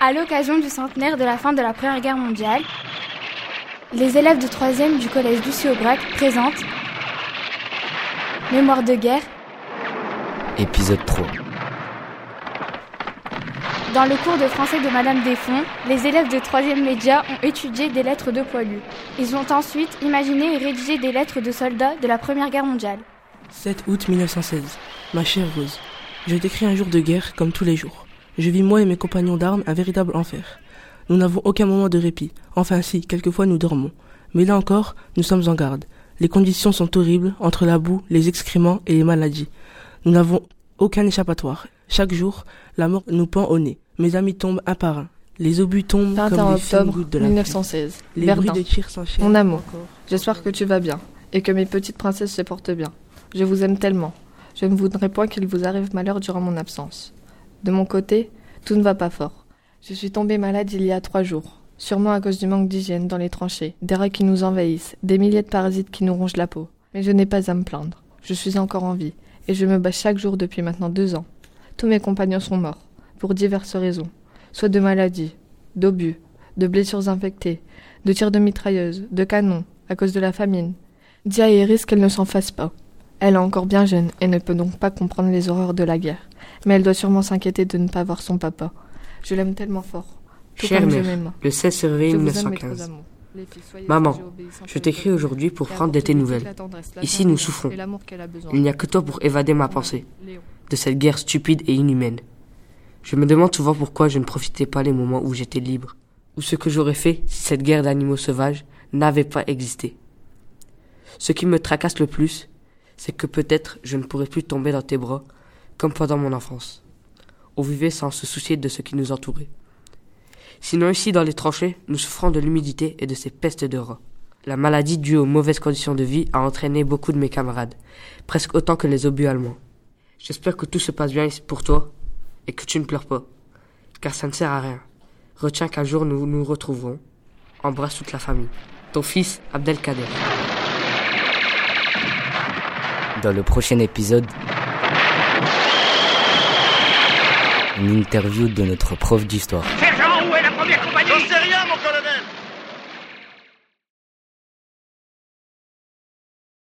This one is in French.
À l'occasion du centenaire de la fin de la Première Guerre mondiale, les élèves de 3e du collège Lucie Aubrac présentent Mémoire de guerre, Épisode 3. Dans le cours de français de Madame Desfonds, les élèves de 3e média ont étudié des lettres de poilus. Ils ont ensuite imaginé et rédigé des lettres de soldats de la Première Guerre mondiale. 7 août 1916. Ma chère Rose, je décris un jour de guerre comme tous les jours. Je vis moi et mes compagnons d'armes un véritable enfer. Nous n'avons aucun moment de répit. Enfin si, quelquefois nous dormons. Mais là encore, nous sommes en garde. Les conditions sont horribles entre la boue, les excréments et les maladies. Nous n'avons aucun échappatoire. Chaque jour, la mort nous pend au nez. Mes amis tombent un par un. Les obus tombent 21 comme des octobre gouttes de la pluie. 1916. Les Verdun. bruits de tirs s'enchaînent. Mon amour, j'espère que tu vas bien et que mes petites princesses se portent bien. Je vous aime tellement. Je ne voudrais point qu'il vous arrive malheur durant mon absence. De mon côté, tout ne va pas fort. Je suis tombée malade il y a trois jours. Sûrement à cause du manque d'hygiène dans les tranchées, des rats qui nous envahissent, des milliers de parasites qui nous rongent la peau. Mais je n'ai pas à me plaindre. Je suis encore en vie et je me bats chaque jour depuis maintenant deux ans. Tous mes compagnons sont morts, pour diverses raisons. Soit de maladies, d'obus, de blessures infectées, de tirs de mitrailleuses, de canons, à cause de la famine. À Iris qu'elle ne s'en fasse pas. Elle est encore bien jeune et ne peut donc pas comprendre les horreurs de la guerre. Mais elle doit sûrement s'inquiéter de ne pas voir son papa. Je l'aime tellement fort. Tout Chère comme mère, le 16 février Je vous aime, mes 1915. trois amours. Les filles, soyez Maman, je t'écris aujourd'hui pour prendre de tes nouvelles. Ici, nous souffrons. Il n'y a que toi pour évader ma pensée de cette guerre stupide et inhumaine. Je me demande souvent pourquoi je ne profitais pas les moments où j'étais libre, ou ce que j'aurais fait si cette guerre d'animaux sauvages n'avait pas existé. Ce qui me tracasse le plus, c'est que peut-être je ne pourrais plus tomber dans tes bras comme pendant mon enfance. On vivait sans se soucier de ce qui nous entourait. Sinon ici dans les tranchées, nous souffrons de l'humidité et de ces pestes de rats. La maladie due aux mauvaises conditions de vie a entraîné beaucoup de mes camarades, presque autant que les obus allemands. J'espère que tout se passe bien pour toi et que tu ne pleures pas, car ça ne sert à rien. Retiens qu'un jour nous nous retrouverons. Embrasse toute la famille. Ton fils Abdelkader. Dans le prochain épisode, une interview de notre prof d'histoire. Sergent, où est la première compagnie? J'en sais rien, mon colonel